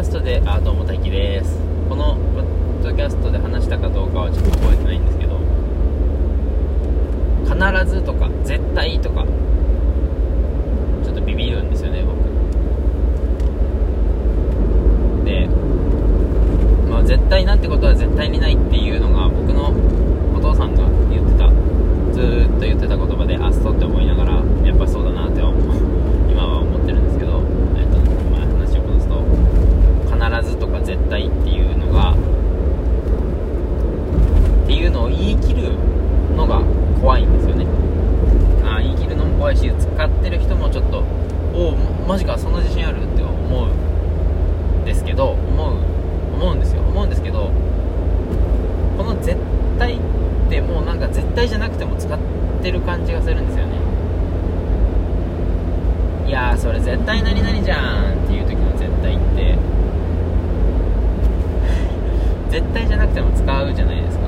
ャストであどうも大輝です。このポッドキャストで話したかどうかはちょっと覚えてないんですけど必ずとか絶対とかちょっとビビるんですよね僕。でまあ絶対なんてことは絶対にないっていうのが僕のお父さんが言ってたずっと言ってた言葉であっそうって思いながらやっぱそうだなって思う今は思ってるんですけど、えっとまあ、話を戻すと必ずとか絶対っていうのがっていうのを言い切るのが怖いんですよねあー言い切るのも怖いし使ってる人もちょっとおおマジかそんな自信あるって思うんですけど思う思うんですよ。思うんですけどこの絶対ってもうなんか絶対じゃなくても使ってる感じがするんですよね。いやそれ絶対何々じゃんっていう時の絶対って。絶対じゃなくても使うじゃないですか。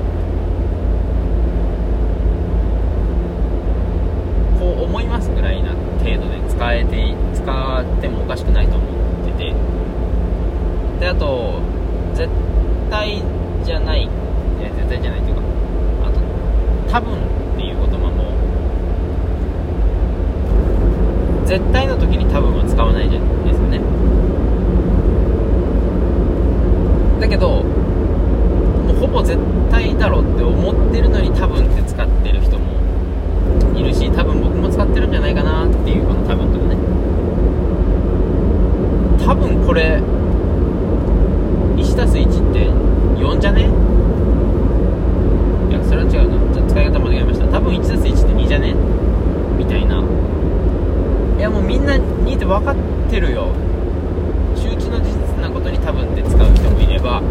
こう思いますぐらいな程度で使えて使ってもおかしくないと思ってて。であと絶対じゃない。いや絶対じゃないっていうかあと多分っていう言葉も絶対の時に多分は使わないじゃないですよね。だけどもうほぼ絶対だろうって思ってるのに多分って使ってる人いるし多分僕も使ってるんじゃないかなっていうこの多分とかね。多分これ 1+1 って4じゃね？いやそれは違うな。ちょっと使い方間違えました。多分 1+1 って2じゃね？みたいな。いやもうみんな2って分かってるよ。周知の事実なことに多分って使う人もいれば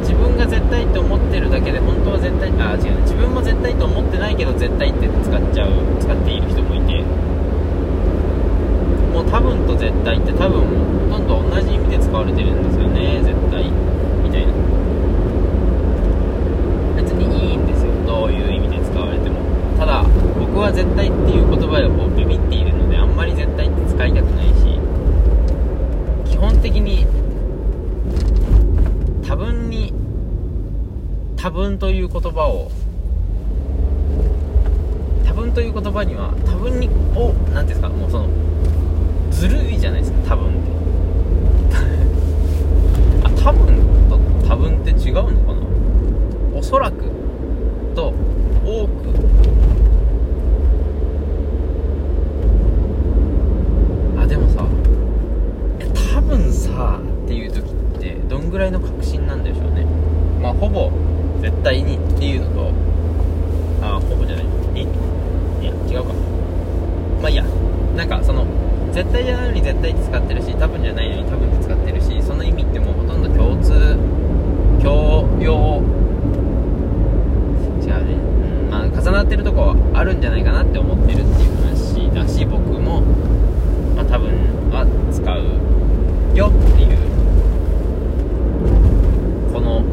自分が絶対って思ってるだけで本絶対あ違う。自分も絶対と思ってないけど絶対って使っちゃう使っている人もいて。もう多分と絶対って多分ほとんど同じ意味で使われてるんですよね絶対。みたいな。別にいいんですよ。どういう意味で使われても。ただ僕は絶対っていう言葉をビビっているのであんまり絶対って使いたくないし基本的に多分に多分という言葉を多分という言葉には多分にを何ていうんですかもうそのずるいじゃないですか多分って。あ多分と多分って違うのかな？おそらくと多く。あでもさ多分さっていう時ってどんぐらいの確信なんでしょうね。まあほぼ絶対にっていうのとあほぼじゃない。えい？や違うか。まあいいや。なんかその絶対じゃないのに絶対って使ってるし多分じゃないのに多分って使ってるしその意味ってもうほとんど共通共用。違うね、うんまあ、重なってるとこはあるんじゃないかなって思ってるっていう話だし僕も、まあ、多分は使うよっていうこの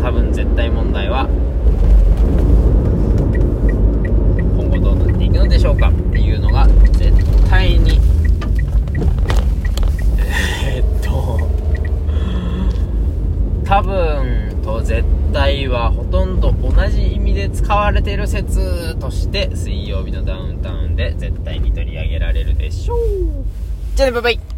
多分絶対問題は今後どうなっていくのでしょうかっていうのが絶対にえーっと多分と絶対はほとんど同じ意味で使われている説として水曜日のダウンタウンで絶対に取り上げられるでしょう。じゃあねバイバイ。